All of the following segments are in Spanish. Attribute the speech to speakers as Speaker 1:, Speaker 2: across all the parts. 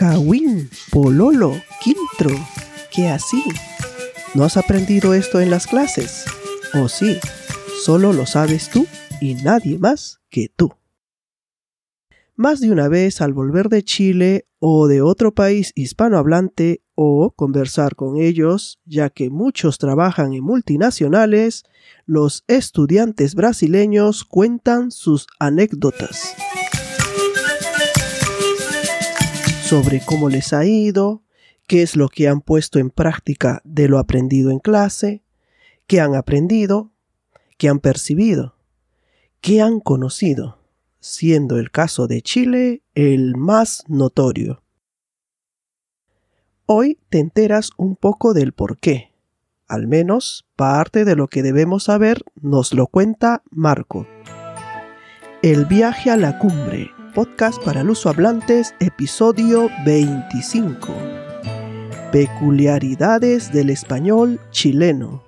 Speaker 1: Kawin, Pololo, Quintro. ¿Qué así? ¿No has aprendido esto en las clases? ¿O sí? Solo lo sabes tú y nadie más que tú. Más de una vez al volver de Chile o de otro país hispanohablante o conversar con ellos, ya que muchos trabajan en multinacionales, los estudiantes brasileños cuentan sus anécdotas sobre cómo les ha ido, qué es lo que han puesto en práctica de lo aprendido en clase, qué han aprendido, qué han percibido, qué han conocido, siendo el caso de Chile el más notorio. Hoy te enteras un poco del por qué. Al menos parte de lo que debemos saber nos lo cuenta Marco. El viaje a la cumbre, podcast para hablantes, episodio 25. Peculiaridades del español chileno.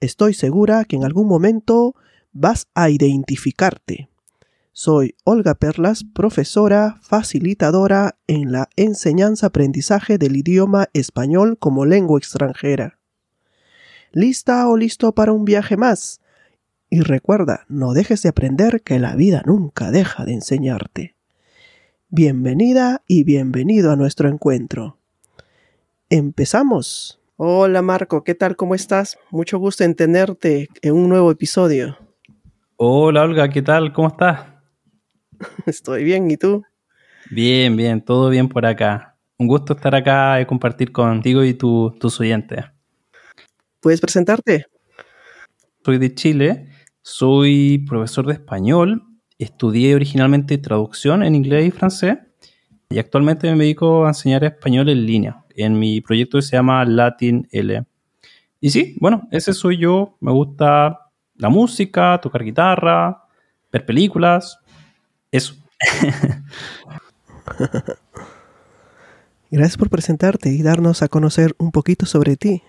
Speaker 1: Estoy segura que en algún momento vas a identificarte. Soy Olga Perlas, profesora facilitadora en la enseñanza-aprendizaje del idioma español como lengua extranjera. ¿Lista o listo para un viaje más? Y recuerda, no dejes de aprender que la vida nunca deja de enseñarte. Bienvenida y bienvenido a nuestro encuentro. Empezamos. Hola Marco, ¿qué tal? ¿Cómo estás? Mucho gusto en tenerte en un nuevo episodio.
Speaker 2: Hola Olga, ¿qué tal? ¿Cómo estás?
Speaker 1: Estoy bien, ¿y tú?
Speaker 2: Bien, bien, todo bien por acá. Un gusto estar acá y compartir contigo y tus oyentes.
Speaker 1: ¿Puedes presentarte?
Speaker 2: Soy de Chile, soy profesor de español, estudié originalmente traducción en inglés y francés y actualmente me dedico a enseñar español en línea en mi proyecto que se llama Latin L. Y sí, bueno, ese soy yo, me gusta la música, tocar guitarra, ver películas, eso.
Speaker 1: Gracias por presentarte y darnos a conocer un poquito sobre ti.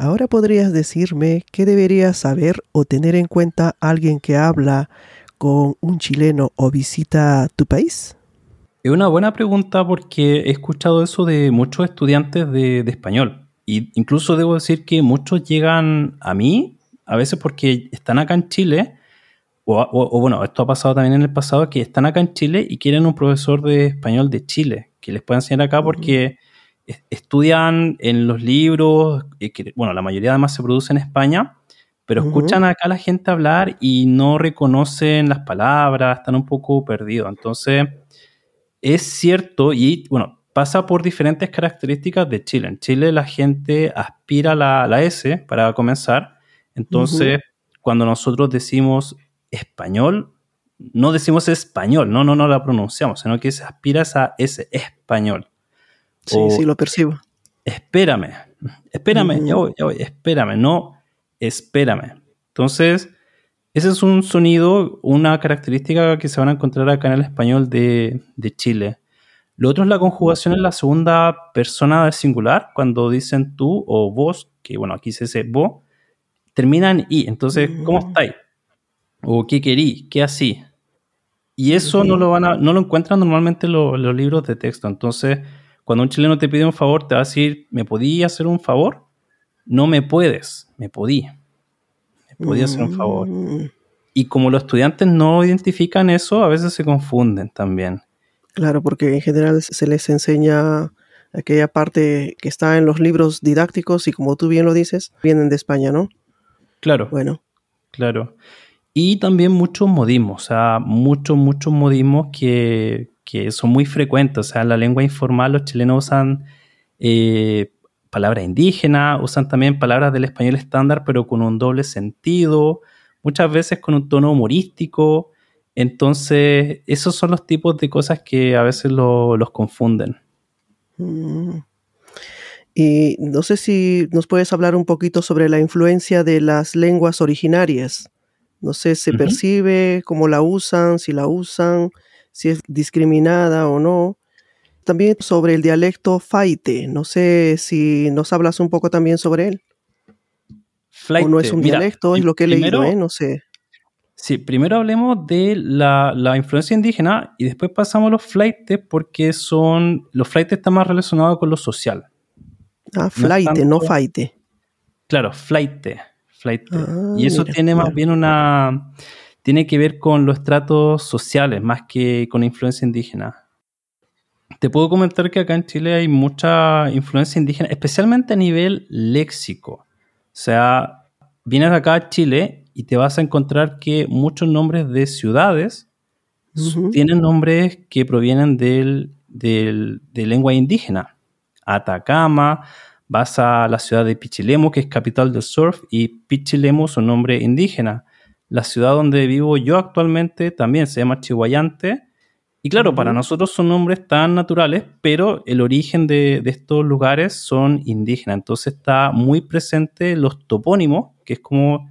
Speaker 1: Ahora podrías decirme qué debería saber o tener en cuenta alguien que habla con un chileno o visita tu país.
Speaker 2: Es una buena pregunta porque he escuchado eso de muchos estudiantes de, español. Y incluso debo decir que muchos llegan a mí, a veces porque están acá en Chile, o, o, bueno, esto ha pasado también en el pasado, que están acá en Chile y quieren un profesor de español de Chile, que les pueda enseñar acá porque estudian en los libros, que, bueno, la mayoría además se produce en España, pero escuchan acá a la gente hablar y no reconocen las palabras, están un poco perdidos. Entonces, es cierto, y bueno, pasa por diferentes características de Chile. En Chile la gente aspira a la, S para comenzar. Entonces, cuando nosotros decimos español, no decimos español, no, no, no la pronunciamos, sino que se aspira a esa S, español.
Speaker 1: Sí, sí, lo percibo.
Speaker 2: Espérame, espérame, ya voy, ya voy, espérame, no, espérame. Entonces, ese es un sonido, una característica que se van a encontrar acá en el español de, Chile. Lo otro es la conjugación en la segunda persona del singular, cuando dicen tú o vos, que bueno, aquí se dice vos, termina en i. Entonces, ¿cómo estáis? O qué querí, qué así. Y eso no lo van a, no lo encuentran normalmente los libros de texto. Entonces, cuando un chileno te pide un favor, te va a decir, ¿me podía hacer un favor? No me puedes, me podí. Me podía hacer un favor. Mm. Y como los estudiantes no identifican eso, a veces se confunden también.
Speaker 1: Claro, porque en general se les enseña aquella parte que está en los libros didácticos y como tú bien lo dices, vienen de España, ¿no?
Speaker 2: Claro.
Speaker 1: Bueno.
Speaker 2: Claro. Y también muchos modismos, o sea, muchos, muchos modismos que, que son muy frecuentes. O sea, en la lengua informal los chilenos usan eh, palabras indígenas, usan también palabras del español estándar, pero con un doble sentido, muchas veces con un tono humorístico. Entonces, esos son los tipos de cosas que a veces lo- los confunden.
Speaker 1: Mm. Y no sé si nos puedes hablar un poquito sobre la influencia de las lenguas originarias. No sé, ¿se percibe cómo la usan, si la usan, si es discriminada o no? También sobre el dialecto faite. No sé si nos hablas un poco también sobre él. O no es
Speaker 2: Flaite,
Speaker 1: un
Speaker 2: mira,
Speaker 1: dialecto, es lo que he
Speaker 2: primero-
Speaker 1: leído, ¿eh? No sé.
Speaker 2: Sí, primero hablemos de la, la influencia indígena y después pasamos a los flaites porque son. Los flaites están más relacionados con lo social.
Speaker 1: Ah, flaite, no
Speaker 2: tanto-
Speaker 1: faite.
Speaker 2: Claro, flaite. flaite.
Speaker 1: Ah,
Speaker 2: y eso
Speaker 1: mira,
Speaker 2: tiene más bien una. Tiene que ver con los estratos sociales más que con influencia indígena. Te puedo comentar que acá en Chile hay mucha influencia indígena, especialmente a nivel léxico. O sea, vienes acá a Chile y te vas a encontrar que muchos nombres de ciudades tienen nombres que provienen del, del- de lengua indígena. Atacama, vas a la ciudad de Pichilemu, que es capital del surf, y Pichilemu es un nombre indígena. La ciudad donde vivo yo actualmente también se llama Chihuayante. Y claro, para nosotros son nombres tan naturales, pero el origen de, de estos lugares son indígenas. Entonces está muy presente los topónimos, que es como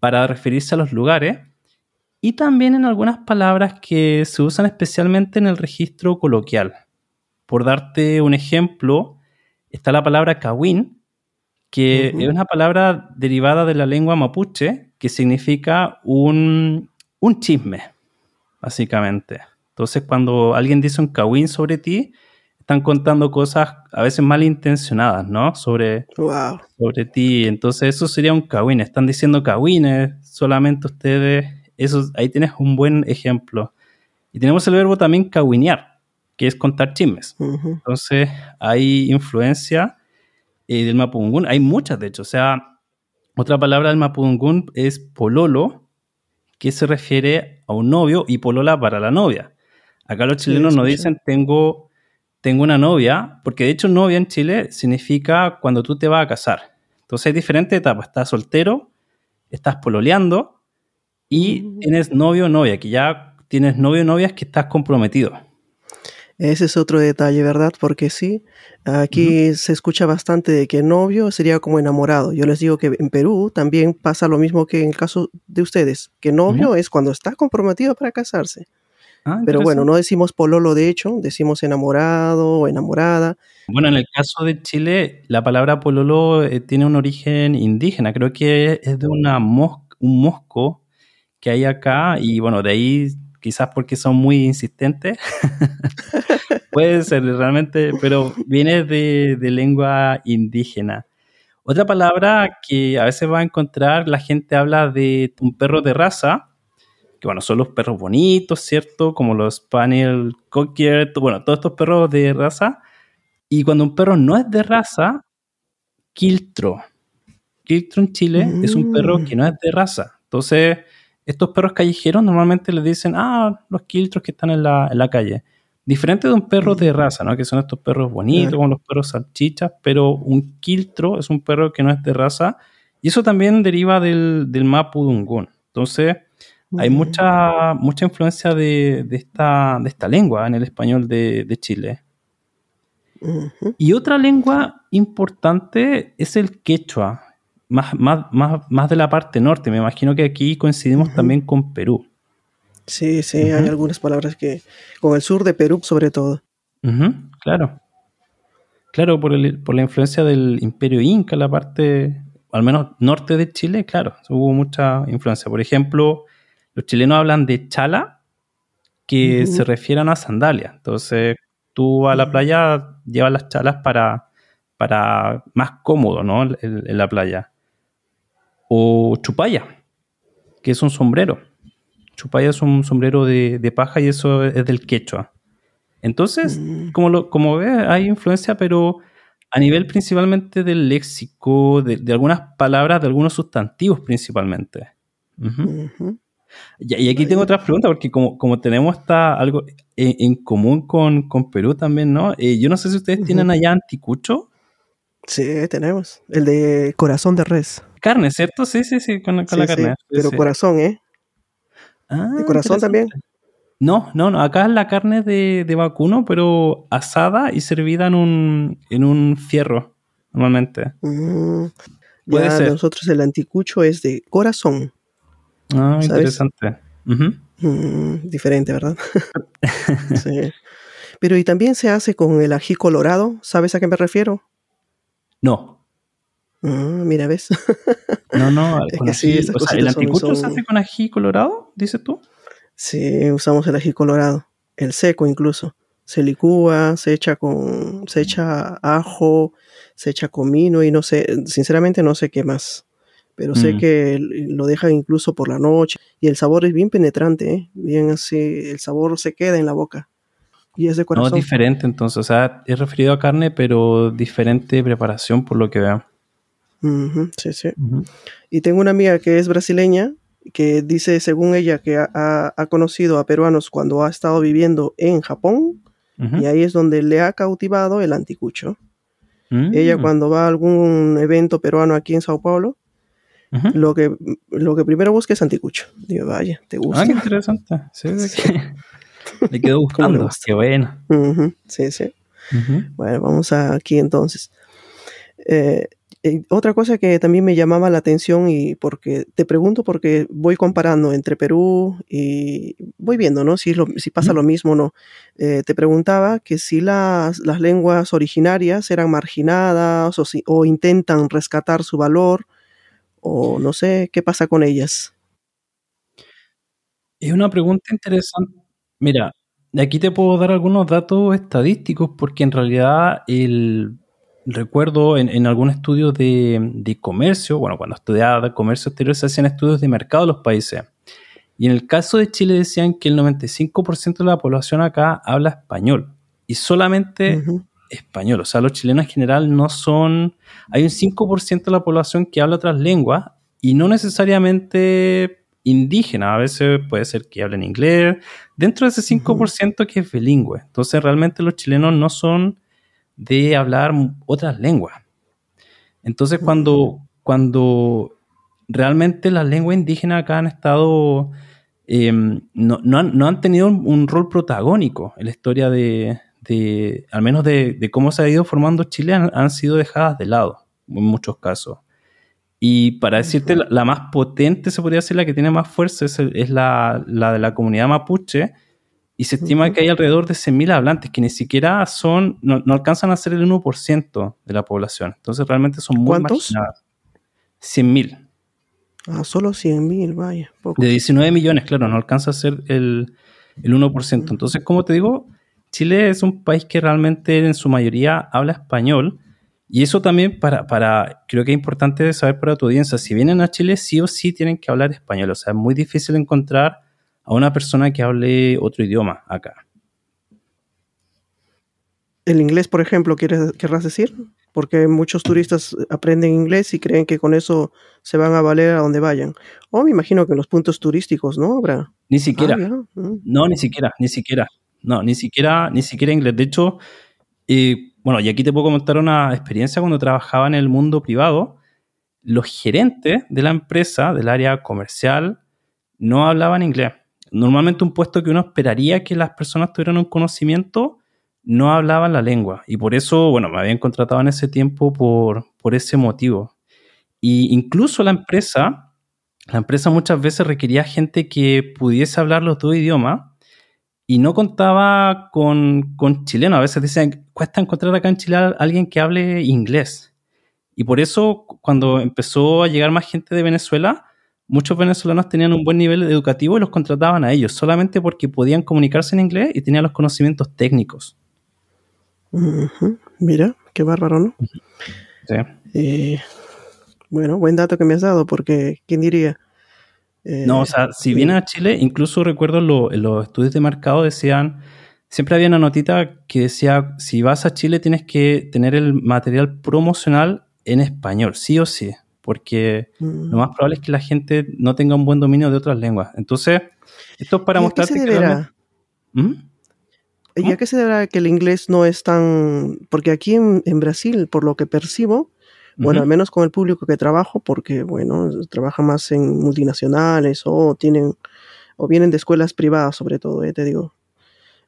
Speaker 2: para referirse a los lugares, y también en algunas palabras que se usan especialmente en el registro coloquial. Por darte un ejemplo, está la palabra kawin, que es una palabra derivada de la lengua mapuche que significa un, un chisme, básicamente. Entonces, cuando alguien dice un kawin sobre ti, están contando cosas a veces malintencionadas, ¿no? Sobre,
Speaker 1: Wow.
Speaker 2: sobre ti. Entonces eso sería un kawin. Están diciendo kawines, solamente ustedes. Eso, ahí tienes un buen ejemplo. Y tenemos el verbo también kawinear, que es contar chismes.
Speaker 1: Ujú.
Speaker 2: Entonces hay influencia eh, del mapudungún. Hay muchas, de hecho. O sea, otra palabra del mapudungún es pololo, que se refiere a un novio, y polola para la novia. Acá los chilenos no
Speaker 1: escuché.
Speaker 2: dicen tengo, tengo una novia, porque de hecho novia en Chile significa cuando tú te vas a casar. Entonces hay diferentes etapas. Estás soltero, estás pololeando y tienes novio o novia, que ya tienes novio o novia es que estás comprometido.
Speaker 1: Ese es otro detalle, ¿verdad? Porque sí, aquí se escucha bastante de que novio sería como enamorado. Yo les digo que en Perú también pasa lo mismo que en el caso de ustedes, que novio es cuando está comprometido para casarse.
Speaker 2: Ah,
Speaker 1: Pero bueno, no decimos pololo de hecho, decimos enamorado o enamorada.
Speaker 2: Bueno, en el caso de Chile, la palabra pololo eh, tiene un origen indígena. Creo que es de una mos- un mosco que hay acá y bueno, de ahí quizás porque son muy insistentes. Puede ser realmente, pero viene de, de lengua indígena. Otra palabra que a veces va a encontrar, la gente habla de un perro de raza, que bueno, son los perros bonitos, ¿cierto? Como los Spaniel, Cocker, bueno, todos estos perros de raza. Y cuando un perro no es de raza, quiltro. Quiltro en Chile es un perro
Speaker 1: Mm.
Speaker 2: que no es de raza. Entonces, estos perros callejeros normalmente les dicen, ah, los quiltros que están en la, en la calle. Diferente de un perro de raza, ¿no? Que son estos perros bonitos, como los perros salchichas, pero un quiltro es un perro que no es de raza. Y eso también deriva del, del mapudungún. Entonces, hay
Speaker 1: Mm.
Speaker 2: mucha, mucha influencia de, de esta, de esta lengua en el español de, de Chile. Y otra lengua importante es el quechua, más, más, más, más de la parte norte. Me imagino que aquí coincidimos también con Perú.
Speaker 1: Sí, sí, hay algunas palabras que, con el sur de Perú sobre todo.
Speaker 2: Ujú, claro. Claro, por, el- por la influencia del imperio inca, la parte, al menos norte de Chile, claro, hubo mucha influencia. Por ejemplo, los chilenos hablan de chala, que se refieren a sandalia. Entonces, tú a la playa llevas las chalas para, para más cómodo, ¿no? En, en la playa. O chupalla, que es un sombrero. Chupalla es un sombrero de, de paja y eso es del quechua. Entonces,
Speaker 1: Mm.
Speaker 2: como, lo, como ves, hay influencia, pero a nivel principalmente del léxico, de, de algunas palabras, de algunos sustantivos principalmente. Y, y aquí tengo otra pregunta, porque como, como tenemos esta, algo en, en común con, con Perú también, ¿no? Eh, yo no sé si ustedes tienen allá anticucho.
Speaker 1: Sí, tenemos. El de corazón de res.
Speaker 2: Carne, ¿cierto? Sí, sí, sí, con, con
Speaker 1: Sí,
Speaker 2: la carne. Sí,
Speaker 1: pero
Speaker 2: sí.
Speaker 1: corazón, ¿eh?
Speaker 2: Ah,
Speaker 1: ¿De corazón también?
Speaker 2: No, no, no. Acá es la carne de, de vacuno, pero asada y servida en un, en un fierro, normalmente.
Speaker 1: Mm,
Speaker 2: Puede
Speaker 1: ya
Speaker 2: ser.
Speaker 1: nosotros el anticucho es de corazón.
Speaker 2: Ah,
Speaker 1: ¿Sabes?
Speaker 2: interesante.
Speaker 1: Mm, diferente, ¿verdad? sí. Pero y también se hace con el ají colorado. ¿Sabes a qué me refiero?
Speaker 2: No,
Speaker 1: Mm, mira, ¿ves?
Speaker 2: no, no.
Speaker 1: Es que sí,
Speaker 2: ají. o sea, ¿el
Speaker 1: son-
Speaker 2: anticucho se hace con ají colorado, dices tú?
Speaker 1: sí, usamos el ají colorado. El seco incluso. Se licúa, se echa con, se echa ajo, se echa comino y no sé, sinceramente no sé qué más. Pero sé
Speaker 2: Mm.
Speaker 1: que lo dejan incluso por la noche y el sabor es bien penetrante, ¿eh? bien así, el sabor se queda en la boca y es de
Speaker 2: No, es
Speaker 1: corazón.
Speaker 2: diferente entonces. O sea, es referido a carne, pero diferente preparación por lo que veo.
Speaker 1: Sí, sí. Y tengo una amiga que es brasileña que dice, según ella, que ha, ha- ha conocido a peruanos cuando ha estado viviendo en Japón y ahí es donde le ha cautivado el anticucho.
Speaker 2: Mm.
Speaker 1: Ella cuando va a algún evento peruano aquí en Sao Paulo, lo que, lo que primero busca es anticucho. Digo, vaya, ¿te gusta?
Speaker 2: Ah, qué interesante. Sí, de que le quedó
Speaker 1: ¿Cómo le
Speaker 2: gustando.
Speaker 1: gusta?
Speaker 2: Qué bueno.
Speaker 1: Sí, sí. Bueno, vamos a- aquí entonces. Eh, eh, otra cosa que también me llamaba la atención y porque te pregunto porque voy comparando entre Perú y voy viendo, ¿no? Si, es lo- si pasa lo mismo o no. Eh, te preguntaba que si las, las lenguas originarias eran marginadas o, si, o intentan rescatar su valor o no sé qué pasa con ellas.
Speaker 2: Es una pregunta interesante. Mira, aquí te puedo dar algunos datos estadísticos porque en realidad el recuerdo en, en algún estudio de, de comercio, bueno, cuando estudiaba comercio exterior se hacían estudios de mercado de los países. Y en el caso de Chile decían que el 95% de la población acá habla español y solamente español. O sea, los chilenos en general no son... Hay un 5% de la población que habla otras lenguas y no necesariamente indígena. A veces puede ser que hablen inglés. Dentro de ese 5% que es bilingüe. Entonces, realmente los chilenos no son de hablar otras lenguas. Entonces, cuando, cuando realmente las lenguas indígenas acá han estado, eh, no, no han, no han tenido un, un rol protagónico en la historia de, de- al menos de, de cómo se ha ido formando Chile, han, han sido dejadas de lado en muchos casos. Y para decirte, la, la más potente, se podría decir, la que tiene más fuerza, es, es la, la de la comunidad mapuche, y se estima que hay alrededor de 100.000 hablantes, que ni siquiera son, no, no alcanzan a ser el 1% de la población. Entonces realmente son muy
Speaker 1: ¿Cuántos?
Speaker 2: marginadas. 100.000.
Speaker 1: Ah, solo 100 mil, vaya. poco.
Speaker 2: De 19 millones, claro, no alcanza a ser el, el 1%. Entonces, como te digo, Chile es un país que realmente en su mayoría habla español. Y eso también para, para, creo que es importante saber para tu audiencia, si vienen a Chile sí o sí tienen que hablar español. O sea, es muy difícil encontrar a una persona que hable otro idioma acá.
Speaker 1: El inglés, por ejemplo, ¿quieres, querrás decir? Porque muchos turistas aprenden inglés y creen que con eso se van a valer a donde vayan. O me imagino que en los puntos turísticos, ¿no? Habrá.
Speaker 2: Ni siquiera.
Speaker 1: Ah, mm.
Speaker 2: No, ni siquiera, ni siquiera. No, ni siquiera, ni siquiera inglés. De hecho, eh, bueno, y aquí te puedo comentar una experiencia cuando trabajaba en el mundo privado. Los gerentes de la empresa, del área comercial, no hablaban inglés. Normalmente un puesto que uno esperaría que las personas tuvieran un conocimiento, no hablaban la lengua. Y por eso, bueno, me habían contratado en ese tiempo por, por ese motivo. Y incluso la empresa, la empresa muchas veces requería gente que pudiese hablar los dos idiomas y no contaba con, con chileno. A veces dicen, cuesta encontrar acá en Chile a alguien que hable inglés. Y por eso, cuando empezó a llegar más gente de Venezuela, muchos venezolanos tenían un buen nivel educativo y los contrataban a ellos, solamente porque podían comunicarse en inglés y tenían los conocimientos técnicos.
Speaker 1: Mira, qué bárbaro, ¿no?
Speaker 2: ¿sí?
Speaker 1: Eh, bueno, buen dato que me has dado, porque ¿quién diría? Eh,
Speaker 2: No, o sea, si vienes a Chile, incluso recuerdo lo- en los estudios de mercado decían, siempre había una notita que decía, si vas a Chile tienes que tener el material promocional en español, sí o sí, porque
Speaker 1: mm.
Speaker 2: lo más probable es que la gente no tenga un buen dominio de otras lenguas. Entonces, esto es para
Speaker 1: ¿Y a qué
Speaker 2: mostrarte que realmente- ¿Mm?
Speaker 1: ¿Y
Speaker 2: ¿Cómo?
Speaker 1: a qué se deberá que el inglés no es tan...? Porque aquí en, en Brasil, por lo que percibo, bueno, al menos con el público que trabajo, porque, bueno, trabaja más en multinacionales o tienen o vienen de escuelas privadas sobre todo, eh, te digo.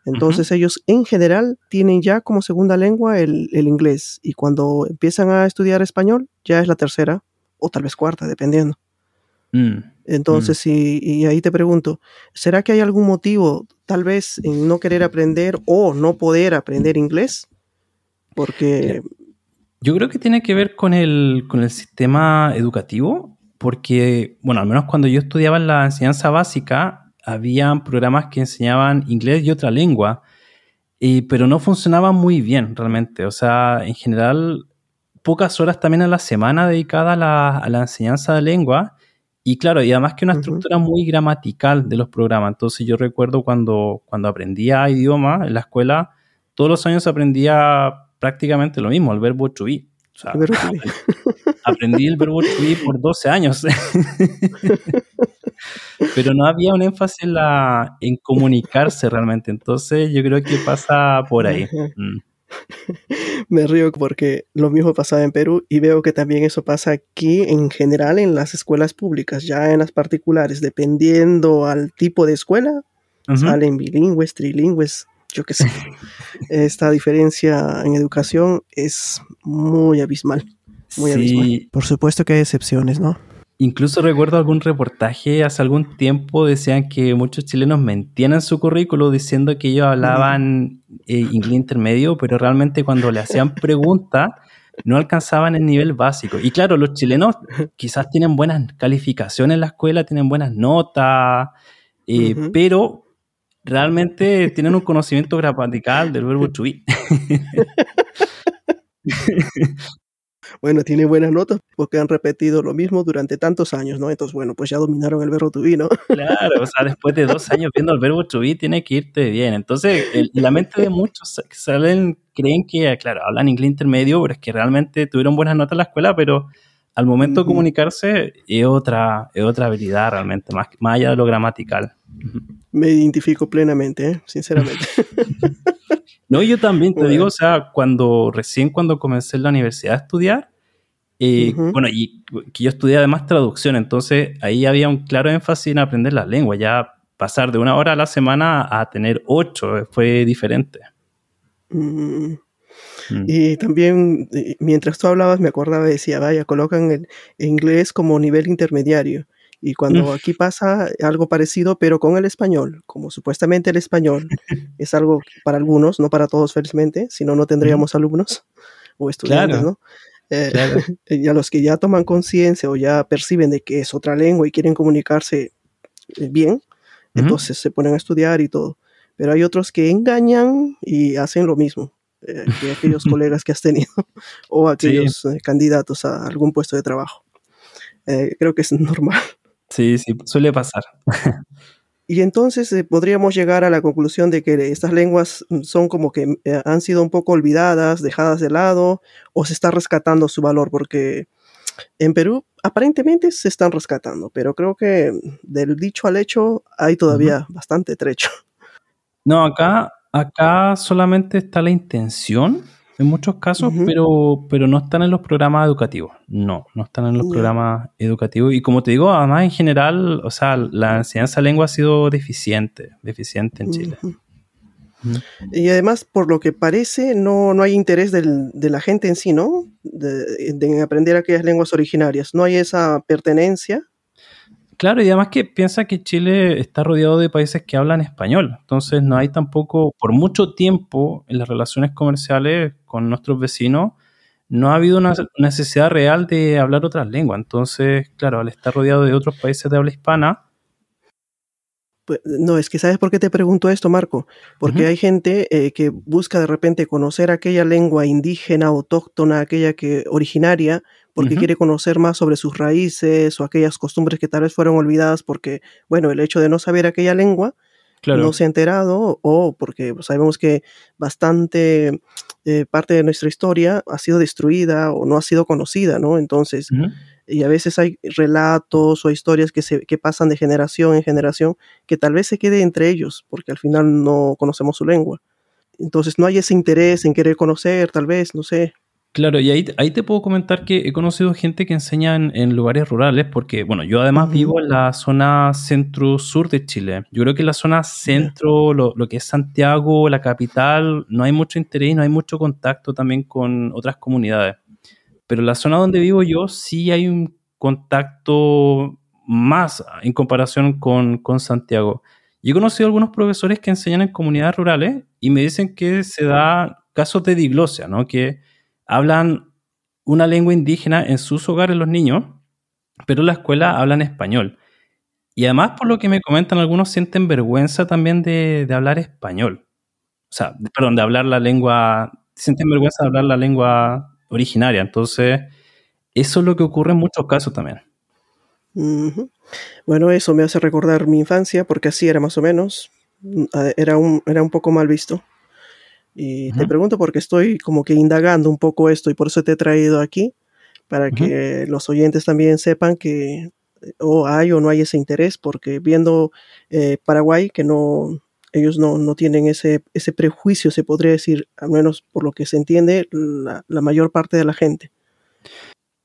Speaker 1: Entonces ellos en general tienen ya como segunda lengua el, el, inglés y cuando empiezan a estudiar español ya es la tercera o tal vez cuarta, dependiendo.
Speaker 2: Mm,
Speaker 1: Entonces, y, y ahí te pregunto, ¿será que hay algún motivo tal vez en no querer aprender o no poder aprender inglés? Porque...
Speaker 2: Yo creo que tiene que ver con el, con el sistema educativo, porque, bueno, al menos cuando yo estudiaba en la enseñanza básica, habían programas que enseñaban inglés y otra lengua, y, pero no funcionaban muy bien realmente. O sea, en general, pocas horas también a la semana dedicadas a la, a la enseñanza de lengua. Y claro, y además que una estructura muy gramatical de los programas. Entonces yo recuerdo cuando, cuando aprendía idioma en la escuela, todos los años aprendía prácticamente lo mismo, el verbo to be. O sea,
Speaker 1: El verbo to be.
Speaker 2: aprendí el verbo to be por 12 años. Pero no había un énfasis en, la, en comunicarse realmente. Entonces yo creo que pasa por ahí. Mm.
Speaker 1: Me río porque lo mismo pasaba en Perú y veo que también eso pasa aquí en general en las escuelas públicas, ya en las particulares, dependiendo al tipo de escuela,
Speaker 2: Ujú.
Speaker 1: salen bilingües, trilingües, yo qué sé. Esta diferencia en educación es muy abismal, muy
Speaker 2: Sí,
Speaker 1: abismal. Por supuesto que hay excepciones, ¿no?
Speaker 2: Incluso recuerdo algún reportaje hace algún tiempo, decían que muchos chilenos mentían en su currículo diciendo que ellos hablaban eh, inglés intermedio, pero realmente cuando le hacían preguntas no alcanzaban el nivel básico. Y claro, los chilenos quizás tienen buenas calificaciones en la escuela, tienen buenas notas, eh, pero realmente tienen un conocimiento gramatical del verbo to be.
Speaker 1: Bueno, tiene buenas notas porque han repetido lo mismo durante tantos años, ¿no? Entonces, bueno, pues ya dominaron el verbo to be, ¿no?
Speaker 2: Claro, o sea, después de dos años viendo el verbo to be, tiene que irte bien. Entonces, el- la mente de muchos sa- salen, creen que, claro, hablan inglés intermedio, pero es que realmente tuvieron buenas notas en la escuela, pero al momento de comunicarse es otra, es otra habilidad realmente, más, más allá de lo gramatical.
Speaker 1: Me identifico plenamente, ¿eh? sinceramente.
Speaker 2: No, yo también te
Speaker 1: Bueno.
Speaker 2: digo, o sea, cuando recién cuando comencé en la universidad a estudiar, eh,
Speaker 1: Ujú.
Speaker 2: bueno, y que yo estudié además traducción, entonces ahí había un claro énfasis en aprender las lenguas, ya pasar de una hora a la semana a tener ocho eh, fue diferente.
Speaker 1: Mm.
Speaker 2: Mm.
Speaker 1: Y también, eh, mientras tú hablabas, me acordaba decía, vaya, colocan el inglés como nivel intermediario. Y cuando
Speaker 2: Mm.
Speaker 1: aquí pasa algo parecido, pero con el español, como supuestamente el español es algo para algunos, no para todos felizmente, si no, no tendríamos alumnos o estudiantes,
Speaker 2: Claro.
Speaker 1: ¿no? Eh,
Speaker 2: Claro.
Speaker 1: y a los que ya toman conciencia o ya perciben de que es otra lengua y quieren comunicarse eh, bien, entonces se ponen a estudiar y todo. Pero hay otros que engañan y hacen lo mismo eh, que aquellos colegas que has tenido o aquellos eh, candidatos a algún puesto de trabajo. Eh, creo que es normal.
Speaker 2: Sí, sí, suele pasar.
Speaker 1: Y entonces eh, podríamos llegar a la conclusión de que estas lenguas mm, son como que eh, han sido un poco olvidadas, dejadas de lado, o se está rescatando su valor, porque en Perú aparentemente se están rescatando, pero creo que del dicho al hecho hay todavía bastante trecho.
Speaker 2: No, acá, acá solamente está la intención en muchos casos, pero, pero no están en los programas educativos. No, no están en los programas educativos. Y como te digo, además en general, o sea, la enseñanza de lengua ha sido deficiente, deficiente en Chile.
Speaker 1: Y además, por lo que parece, no, no hay interés del- de la gente en sí, ¿no? De, de aprender aquellas lenguas originarias. No hay esa pertenencia.
Speaker 2: Claro, y además que piensa que Chile está rodeado de países que hablan español, entonces no hay tampoco, por mucho tiempo en las relaciones comerciales con nuestros vecinos, no ha habido una necesidad real de hablar otras lenguas, entonces, claro, al estar rodeado de otros países de habla hispana,
Speaker 1: Pues, no, es que ¿sabes por qué te pregunto esto, Marco? Porque hay gente eh, que busca de repente conocer aquella lengua indígena, autóctona, aquella que originaria, porque quiere conocer más sobre sus raíces o aquellas costumbres que tal vez fueron olvidadas porque, bueno, el hecho de no saber aquella lengua
Speaker 2: claro,
Speaker 1: no se ha enterado o porque sabemos que bastante eh, parte de nuestra historia ha sido destruida o no ha sido conocida, ¿no? Entonces, y a veces hay relatos o historias que, se, que pasan de generación en generación que tal vez se quede entre ellos porque al final no conocemos su lengua. Entonces no hay ese interés en querer conocer, tal vez, no sé.
Speaker 2: Claro, y ahí, ahí te puedo comentar que he conocido gente que enseña en, en lugares rurales, porque, bueno, yo además
Speaker 1: Ujú.
Speaker 2: vivo en la zona centro-sur de Chile. Yo creo que en la zona centro, lo, lo que es Santiago, la capital, no hay mucho interés, no hay mucho contacto también con otras comunidades. Pero en la zona donde vivo yo sí hay un contacto más en comparación con, con Santiago. Y he conocido algunos profesores que enseñan en comunidades rurales y me dicen que se da casos de diglosia, ¿no? Que hablan una lengua indígena en sus hogares los niños, pero en la escuela hablan español. Y además, por lo que me comentan, algunos sienten vergüenza también de, de hablar español. O sea, perdón, de hablar la lengua, sienten vergüenza de hablar la lengua originaria. Entonces, eso es lo que ocurre en muchos casos también.
Speaker 1: Bueno, eso me hace recordar mi infancia, porque así era más o menos. Mm, Era un, era un poco mal visto. Y te pregunto porque estoy como que indagando un poco esto y por eso te he traído aquí, para que los oyentes también sepan que eh, o hay o no hay ese interés, porque viendo eh, Paraguay, que no, ellos no, no tienen ese, ese prejuicio, se podría decir, al menos por lo que se entiende, la, la mayor parte de la gente.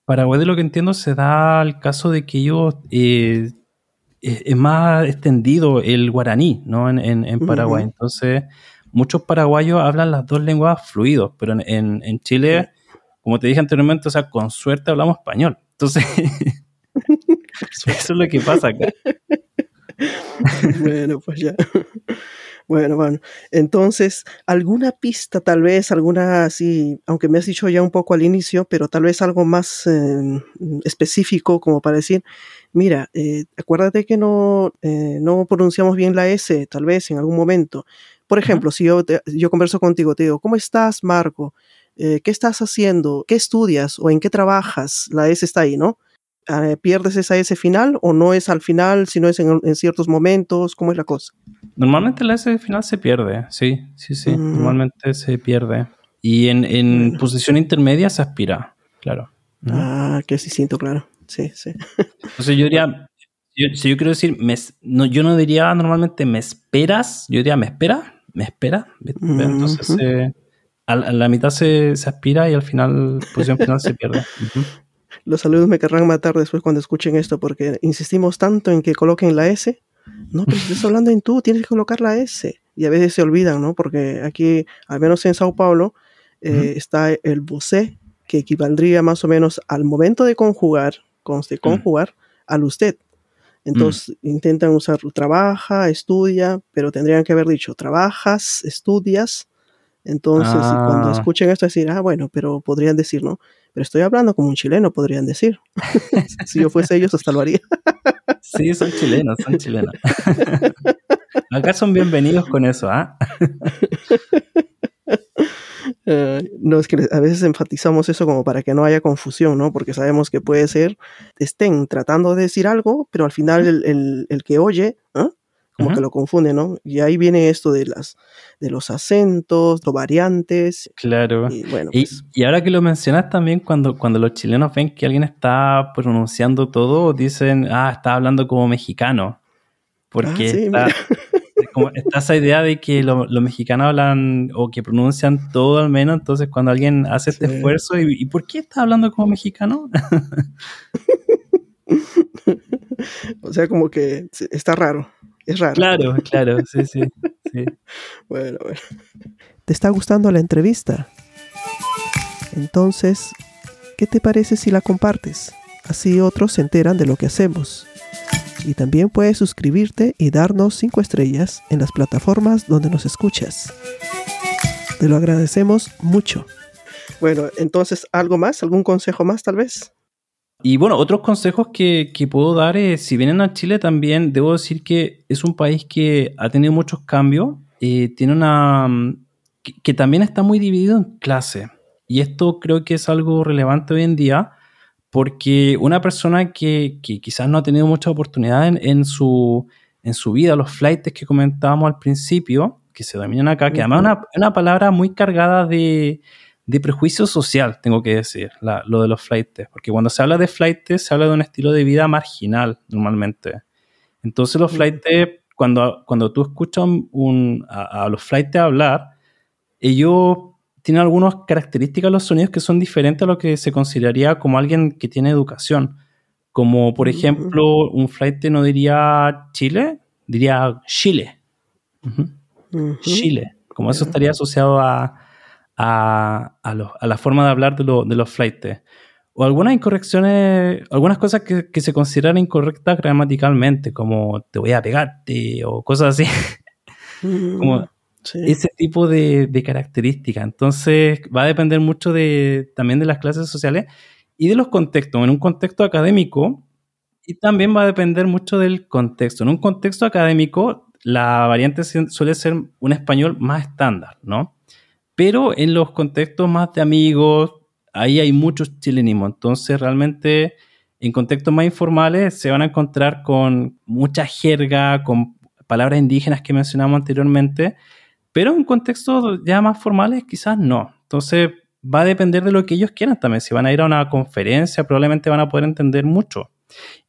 Speaker 2: Paraguay, de lo que entiendo, se da el caso de que ellos eh, es, es más extendido el guaraní, ¿no? En, en- en Paraguay. Entonces, muchos paraguayos hablan las dos lenguas fluidos, pero en, en- en Chile, como te dije anteriormente, o sea, con suerte hablamos español. Entonces, eso es lo que pasa acá.
Speaker 1: Bueno, pues ya. Bueno, bueno. Entonces, ¿alguna pista tal vez, alguna así, aunque me has dicho ya un poco al inicio, pero tal vez algo más eh, específico como para decir, mira, eh, acuérdate que no, eh, no pronunciamos bien la S, tal vez en algún momento. Por ejemplo, si yo, te- yo converso contigo, te digo, ¿cómo estás, Marco? Eh, ¿Qué estás haciendo? ¿Qué estudias? ¿O en qué trabajas? La S está ahí, ¿no? Eh, ¿Pierdes esa S final o no es al final, sino es en, en ciertos momentos? ¿Cómo es la cosa?
Speaker 2: Normalmente la S final se pierde, sí, sí, sí.
Speaker 1: Mm.
Speaker 2: Normalmente se pierde. Y en, en posición intermedia se aspira, claro.
Speaker 1: Ah, que es distinto, claro. Sí, sí.
Speaker 2: Entonces yo diría, yo- si yo quiero decir, me no, yo no diría normalmente me esperas, yo diría me espera, me espera.
Speaker 1: Ujú.
Speaker 2: Entonces eh, a, la- a la mitad se, se aspira y al final, posición final se pierde.
Speaker 1: Los saludos me querrán matar después cuando escuchen esto porque insistimos tanto en que coloquen la S. No, pero estás hablando en tú, tienes que colocar la S. Y a veces se olvidan, ¿no? Porque aquí, al menos en Sao Paulo, eh, está el vocé, que equivaldría más o menos al momento de conjugar, conste, conjugar, al usted. Entonces intentan usar trabaja, estudia, pero tendrían que haber dicho trabajas, estudias. Entonces, cuando
Speaker 2: Ah.
Speaker 1: escuchen esto, decir, ah, bueno, pero podrían decir, ¿no? Pero estoy hablando como un chileno, podrían decir. si yo fuese ellos, hasta lo haría.
Speaker 2: Sí, son chilenos, son chilenos. Acá son bienvenidos con eso, ¿ah?
Speaker 1: Eh, no, es que a veces enfatizamos eso como para que no haya confusión, ¿no? Porque sabemos que puede ser, estén tratando de decir algo, pero al final el, el- el que oye, ¿ah? como que lo confunde, ¿no? Y ahí viene esto de las de los acentos, los variantes,
Speaker 2: Claro.
Speaker 1: y bueno,
Speaker 2: Y,
Speaker 1: pues,
Speaker 2: y ahora que lo mencionas también, cuando, cuando los chilenos ven que alguien está pronunciando todo, dicen, ah, está hablando como mexicano. Porque
Speaker 1: Ah, sí,
Speaker 2: está, como- está esa idea de que lo- los mexicanos hablan o que pronuncian todo al menos, entonces cuando alguien hace este
Speaker 1: Sí.
Speaker 2: esfuerzo, ¿y, ¿y por qué está hablando como mexicano?
Speaker 1: o sea, como que está raro, es raro.
Speaker 2: claro, claro, sí, sí. sí.
Speaker 1: Bueno, bueno. ¿Te está gustando la entrevista? Entonces, ¿qué te parece si la compartes? Así otros se enteran de lo que hacemos. Y también puedes suscribirte y darnos 5 estrellas en las plataformas donde nos escuchas. Te lo agradecemos mucho. Bueno, entonces, ¿algo más? ¿Algún consejo más tal vez?
Speaker 2: Y bueno, otros consejos que, que puedo dar es, si vienen a Chile también, debo decir que es un país que ha tenido muchos cambios, eh, tiene una... mm, Que, que también está muy dividido en clases. Y esto creo que es algo relevante hoy en día, porque una persona que, que quizás no ha tenido mucha oportunidad en, en su, en su vida, los flights que comentábamos al principio, que se dominan acá, que además es una, una palabra muy cargada de, de prejuicio social, tengo que decir, la- lo de los flights, porque cuando se habla de flights se habla de un estilo de vida marginal normalmente. Entonces los flights, cuando, cuando tú escuchas un- a, a los flights hablar, ellos tienen algunas características los sonidos que son diferentes a lo que se consideraría como alguien que tiene educación. Como por ejemplo, un flight no diría Chile, diría Chile. Chile. Como eso estaría asociado a, a, a, la forma de hablar de, de los flights. O algunas incorrecciones, algunas cosas que, que, se consideran incorrectas gramaticalmente, como te voy a pegarte o cosas así. como ese tipo de, de características. Entonces va a depender mucho de, también de las clases sociales y de los contextos. En un contexto académico, y también va a depender mucho del contexto. En un contexto académico, la variante suele ser un español más estándar, ¿no? Pero en los contextos más de amigos, ahí hay muchos chilenismos. Entonces, realmente, en contextos más informales, se van a encontrar con mucha jerga, con palabras indígenas que mencionamos anteriormente, pero en contextos ya más formales, quizás no. Entonces, va a depender de lo que ellos quieran también. Si van a ir a una conferencia, probablemente van a poder entender mucho.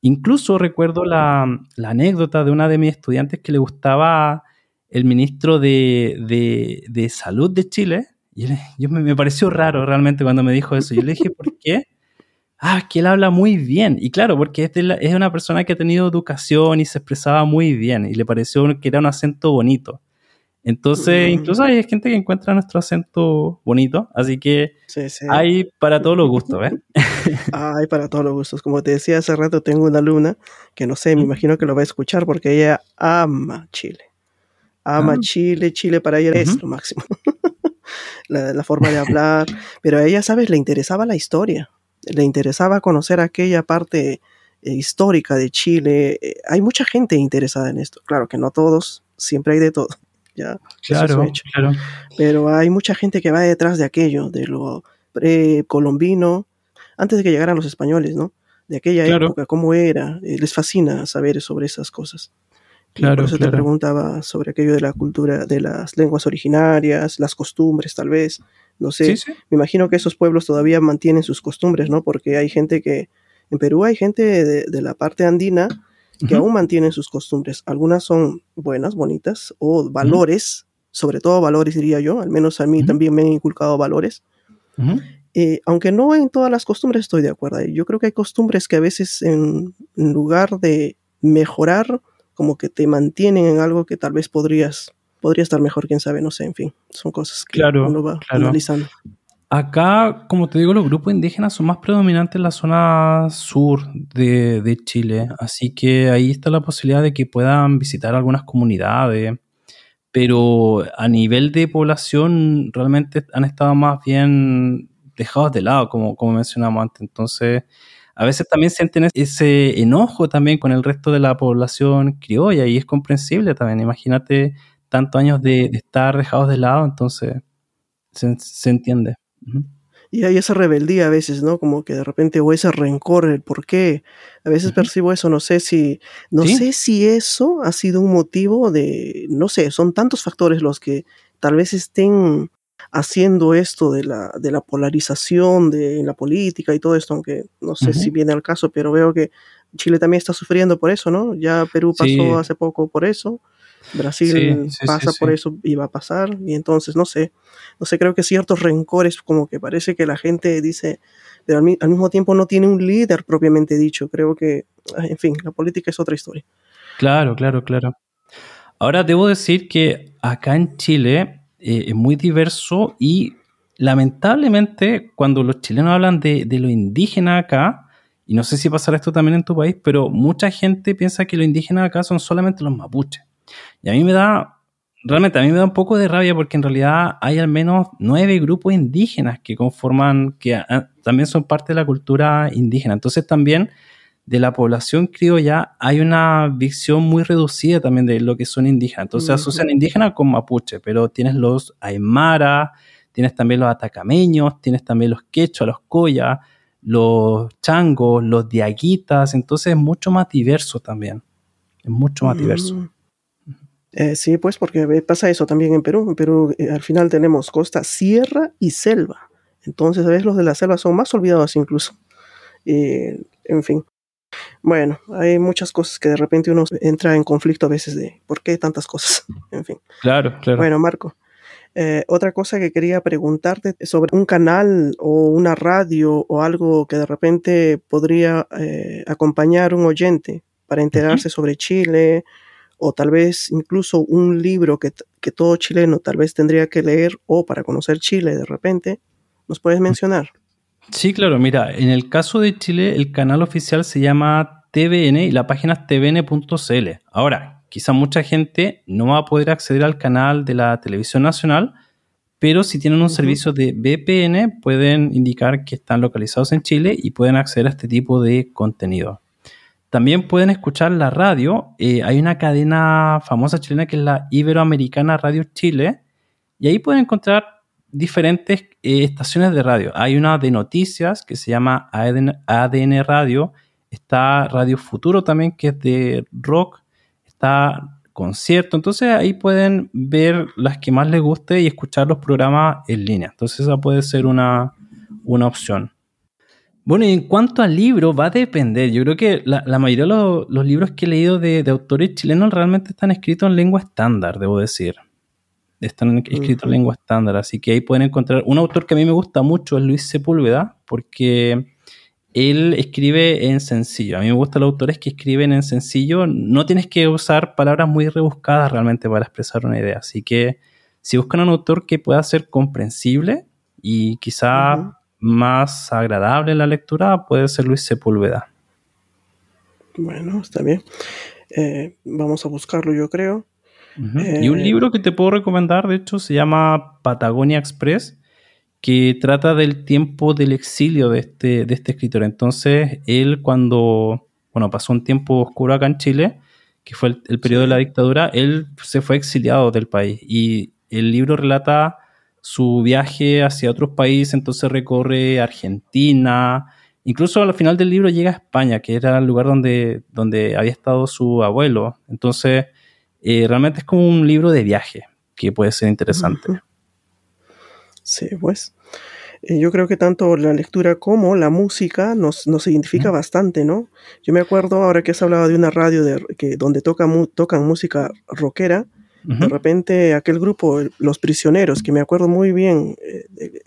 Speaker 2: Incluso recuerdo la, anécdota de una de mis estudiantes que le gustaba el ministro de, de, Salud de Chile. Y yo me, pareció raro realmente cuando me dijo eso. Yo le dije, ¿por qué? Ah, que él habla muy bien. Y claro, porque es, es una persona que ha tenido educación y se expresaba muy bien. Y le pareció que era un acento bonito. Entonces, mm. incluso hay gente que encuentra nuestro acento bonito, así que hay para todos los gustos, ¿ves?
Speaker 1: hay para todos los gustos. Como te decía hace rato, tengo una alumna que no sé, me imagino que lo va a escuchar porque ella ama Chile. Ama ah. Chile, Chile para ella es lo máximo. la, forma de hablar, pero a ella, ¿sabes? Le interesaba la historia, le interesaba conocer aquella parte eh, histórica de Chile. Eh, hay mucha gente interesada en esto, claro que no todos, siempre hay de todo ya.
Speaker 2: Claro, claro.
Speaker 1: Pero hay mucha gente que va detrás de aquello, de lo precolombino, antes de que llegaran los españoles, ¿no? De aquella época, cómo era. Eh, les fascina saber sobre esas cosas. Claro, por eso te preguntaba sobre aquello de la cultura, de las lenguas originarias, las costumbres, tal vez. No sé. Me imagino que esos pueblos todavía mantienen sus costumbres, ¿no? Porque hay gente que. En Perú hay gente de, de la parte andina que aún mantienen sus costumbres. Algunas son buenas, bonitas, o valores, sobre todo valores diría yo, al menos a mí también me han inculcado valores. Eh, aunque no en todas las costumbres estoy de acuerdo. Yo creo que hay costumbres que a veces en, lugar de mejorar, como que te mantienen en algo que tal vez podrías, podría estar mejor, quién sabe, no sé, en fin, son cosas que uno va analizando.
Speaker 2: Acá, como te digo, los grupos indígenas son más predominantes en la zona sur de, Chile, así que ahí está la posibilidad de que puedan visitar algunas comunidades, pero a nivel de población realmente han estado más bien dejados de lado, como, como mencionamos antes. Entonces, a veces también sienten ese enojo también con el resto de la población criolla y es comprensible también. Imagínate tantos años de, estar dejados de lado, entonces se entiende.
Speaker 1: Y hay esa rebeldía a veces, ¿no? Como que de repente, o ese rencor, el por qué. A veces percibo eso, no sé si, no sé si eso ha sido un motivo de, no sé, son tantos factores los que tal vez estén haciendo esto de la, de la polarización de la política y todo esto, aunque no sé si viene al caso, pero veo que Chile también está sufriendo por eso, ¿no? Ya Perú pasó hace poco por eso. Brasil pasa por eso y va a pasar. Y entonces, no sé, no sé, creo que ciertos rencores, como que parece que la gente dice, pero al, mismo tiempo no tiene un líder propiamente dicho. Creo que, en fin, la política es otra historia.
Speaker 2: Claro, claro, claro. Ahora debo decir que acá en Chile eh, es muy diverso y lamentablemente cuando los chilenos hablan de, de lo indígena acá, y no sé si pasará esto también en tu país, pero mucha gente piensa que los indígenas acá son solamente los mapuches. Y a mí me da, realmente a mí me da un poco de rabia porque en realidad hay al menos nueve grupos indígenas que conforman, que también son parte de la cultura indígena. Entonces también de la población criolla hay una visión muy reducida también de lo que son indígenas. Entonces asocian indígenas con mapuche, pero tienes los aymara, tienes también los atacameños, tienes también los quechua, los coya, los changos, los diaguitas, entonces es mucho más diverso también. Es mucho más diverso.
Speaker 1: Eh, sí, pues porque pasa eso también en Perú. En Perú eh, al final tenemos costa, sierra y selva. Entonces, a veces los de la selva son más olvidados incluso. en fin. Bueno, hay muchas cosas que de repente uno entra en conflicto a veces de por qué tantas cosas. en fin.
Speaker 2: Claro, claro.
Speaker 1: Bueno, Marco, Eh, otra cosa que quería preguntarte sobre un canal o una radio o algo que de repente podría eh, acompañar un oyente para enterarse sobre Chile o tal vez incluso un libro que, que, todo chileno tal vez tendría que leer o para conocer Chile de repente. ¿Nos puedes mencionar?
Speaker 2: Sí, claro. Mira, en el caso de Chile, el canal oficial se llama TVN y la página es tvn.cl. Ahora, quizá mucha gente no va a poder acceder al canal de la televisión nacional, pero si tienen un servicio de VPN pueden indicar que están localizados en Chile y pueden acceder a este tipo de contenido. También pueden escuchar la radio. Eh, hay una cadena famosa chilena que es la Iberoamericana Radio Chile y ahí pueden encontrar diferentes eh, estaciones de radio. Hay una de noticias que se llama ADN Radio, está Radio Futuro también que es de rock, está concierto. Entonces ahí pueden ver las que más les guste y escuchar los programas en línea. Entonces esa puede ser una, opción. Bueno, y en cuanto al libro, va a depender. Yo creo que la, mayoría de los, libros que he leído de, autores chilenos realmente están escritos en lengua estándar, debo decir. Están escritos en lengua estándar, así que ahí pueden encontrar. Un autor que a mí me gusta mucho es Luis Sepúlveda, porque él escribe en sencillo. A mí me gustan los autores que escriben en sencillo. No tienes que usar palabras muy rebuscadas realmente para expresar una idea. Así que si buscan un autor que pueda ser comprensible y quizá más agradable la lectura, puede ser Luis Sepúlveda.
Speaker 1: Bueno, está bien. Eh, vamos a buscarlo, yo creo.
Speaker 2: y un eh, libro que te puedo recomendar, de hecho, se llama Patagonia Express que trata del tiempo del exilio de este, de este escritor. Entonces, él cuando, bueno, pasó un tiempo oscuro acá en Chile, que fue el, periodo de la dictadura, él se fue exiliado del país y el libro relata su viaje hacia otros países, entonces recorre Argentina, incluso al final del libro llega a España, que era el lugar donde, donde había estado su abuelo. Entonces, eh, realmente es como un libro de viaje que puede ser interesante.
Speaker 1: Sí, pues. Eh, yo creo que tanto la lectura como la música nos, nos identifica bastante, ¿no? Yo me acuerdo ahora que has hablado de una radio de, que, donde toca tocan música rockera. De repente aquel grupo, Los Prisioneros, que me acuerdo muy bien eh,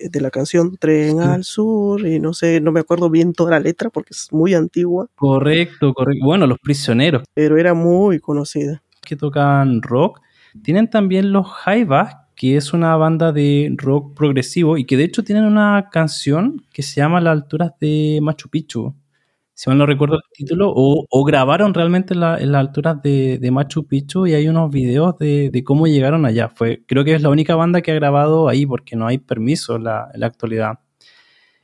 Speaker 1: de, la canción Tren al Sur, y no sé, no me acuerdo bien toda la letra porque es muy antigua.
Speaker 2: Correcto, correcto. Bueno, Los Prisioneros.
Speaker 1: Pero era muy conocida.
Speaker 2: Que tocan rock. Tienen también los Jaivas, que es una banda de rock progresivo y que de hecho tienen una canción que se llama Las alturas de Machu Picchu. Si mal no recuerdo el título, o, grabaron realmente en, las alturas de, Machu Picchu y hay unos videos de, cómo llegaron allá. Fue, creo que es la única banda que ha grabado ahí porque no hay permiso en la, actualidad.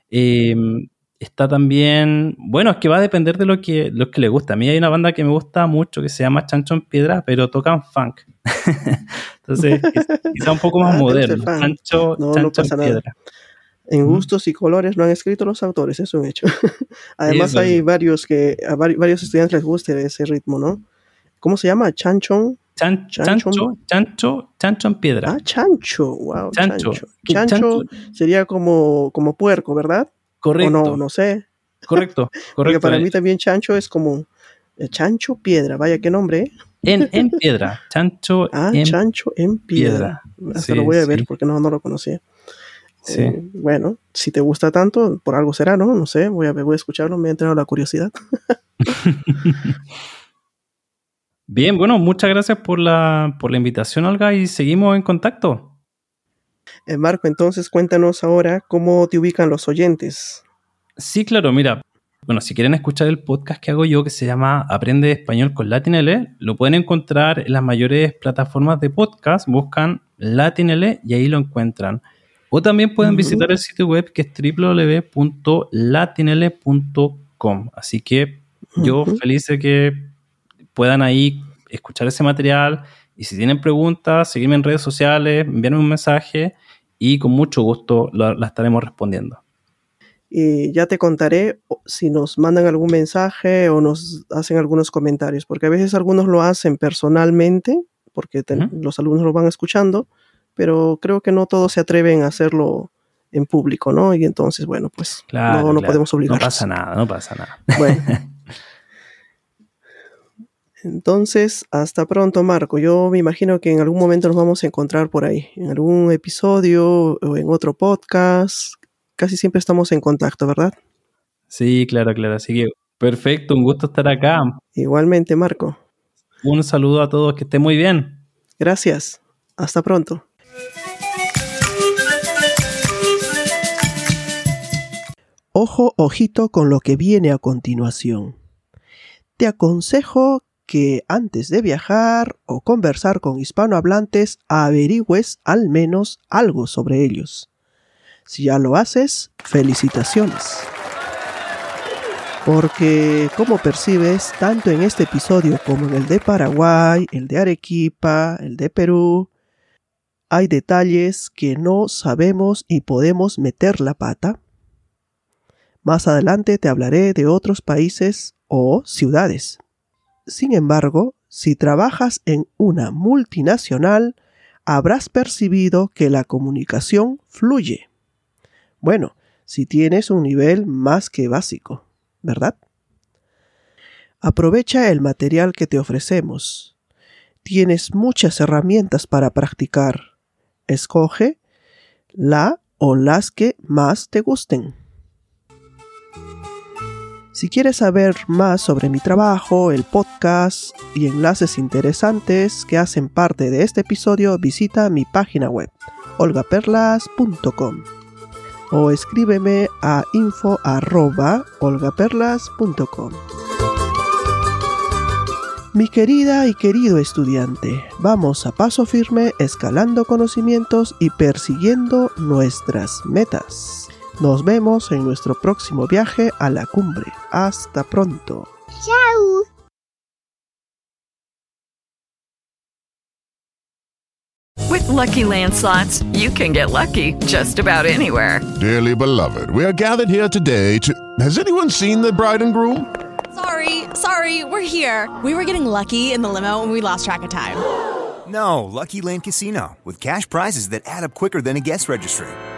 Speaker 2: Em, está también, bueno, es que va a depender de lo que, lo que le gusta. A mí hay una banda que me gusta mucho que se llama Chancho en Piedra, pero tocan funk. Entonces, quizá un poco más ah, moderno. Chancho,
Speaker 1: no, no pasa nada. En gustos y colores lo han escrito los autores, eso es un hecho. Además hay varios que a varios estudiantes les gusta ese ritmo, ¿no? ¿Cómo se llama? Chanchón.
Speaker 2: chancho, chancho, chancho en piedra.
Speaker 1: Ah, chancho, wow. Chancho. Chancho, sería como, como puerco, ¿verdad?
Speaker 2: Correcto.
Speaker 1: no, no sé.
Speaker 2: Correcto, correcto. Porque
Speaker 1: para mí también chancho es como eh, chancho piedra, vaya qué nombre. ¿eh?
Speaker 2: En, en piedra, chancho
Speaker 1: ah, en chancho en piedra. Hasta lo voy a ver porque no, no lo conocía. Sí. Eh, bueno, si te gusta tanto, por algo será, ¿no? No sé, voy a, voy a escucharlo, me ha entrado la curiosidad.
Speaker 2: Bien, bueno, muchas gracias por la, por la invitación, Olga, y seguimos en contacto.
Speaker 1: Eh, Marco, entonces cuéntanos ahora cómo te ubican los oyentes.
Speaker 2: Sí, claro, mira. Bueno, si quieren escuchar el podcast que hago yo, que se llama Aprende Español con LatinL, lo pueden encontrar en las mayores plataformas de podcast. Buscan LatinL y ahí lo encuentran. O también pueden visitar el sitio web que es www.latinl.com. Así que yo feliz de que puedan ahí escuchar ese material. Y si tienen preguntas, seguirme en redes sociales, enviarme un mensaje y con mucho gusto la, estaremos respondiendo.
Speaker 1: Y ya te contaré si nos mandan algún mensaje o nos hacen algunos comentarios, porque a veces algunos lo hacen personalmente, porque los alumnos lo van escuchando, pero creo que no todos se atreven a hacerlo en público, ¿no? Y entonces, bueno, pues no, podemos obligar.
Speaker 2: No pasa nada, no pasa nada.
Speaker 1: Bueno. Entonces, hasta pronto, Marco. Yo me imagino que en algún momento nos vamos a encontrar por ahí, en algún episodio o en otro podcast. Casi siempre estamos en contacto, ¿verdad?
Speaker 2: Sí, claro, claro. Así que perfecto, un gusto estar acá.
Speaker 1: Igualmente, Marco.
Speaker 2: Un saludo a todos, que estén muy bien.
Speaker 1: Gracias. Hasta pronto. Ojo, ojito con lo que viene a continuación. Te aconsejo que antes de viajar o conversar con hispanohablantes averigües al menos algo sobre ellos. Si ya lo haces, felicitaciones. Porque, como percibes, tanto en este episodio como en el de Paraguay, el de Arequipa, el de Perú, hay detalles que no sabemos y podemos meter la pata. Más adelante te hablaré de otros países o ciudades. Sin embargo, si trabajas en una multinacional, habrás percibido que la comunicación fluye. Bueno, si tienes un nivel más que básico, ¿verdad? Aprovecha el material que te ofrecemos. Tienes muchas herramientas para practicar. Escoge la o las que más te gusten. Si quieres saber más sobre mi trabajo, el podcast y enlaces interesantes que hacen parte de este episodio, visita mi página web olgaperlas.com o escríbeme a info@olgaperlas.com. Mi querida y querido estudiante, vamos a paso firme escalando conocimientos y persiguiendo nuestras metas. Nos vemos en nuestro próximo viaje a la cumbre. Hasta pronto.
Speaker 3: Chao.
Speaker 4: With lucky landslots, you can get lucky just about anywhere.
Speaker 5: Dearly beloved, we are gathered here today to. Has anyone seen the bride and groom?
Speaker 6: Sorry, sorry, we're here. We were getting lucky in the limo and we lost track of time.
Speaker 7: No, Lucky Land Casino, with cash prizes that add up quicker than a guest registry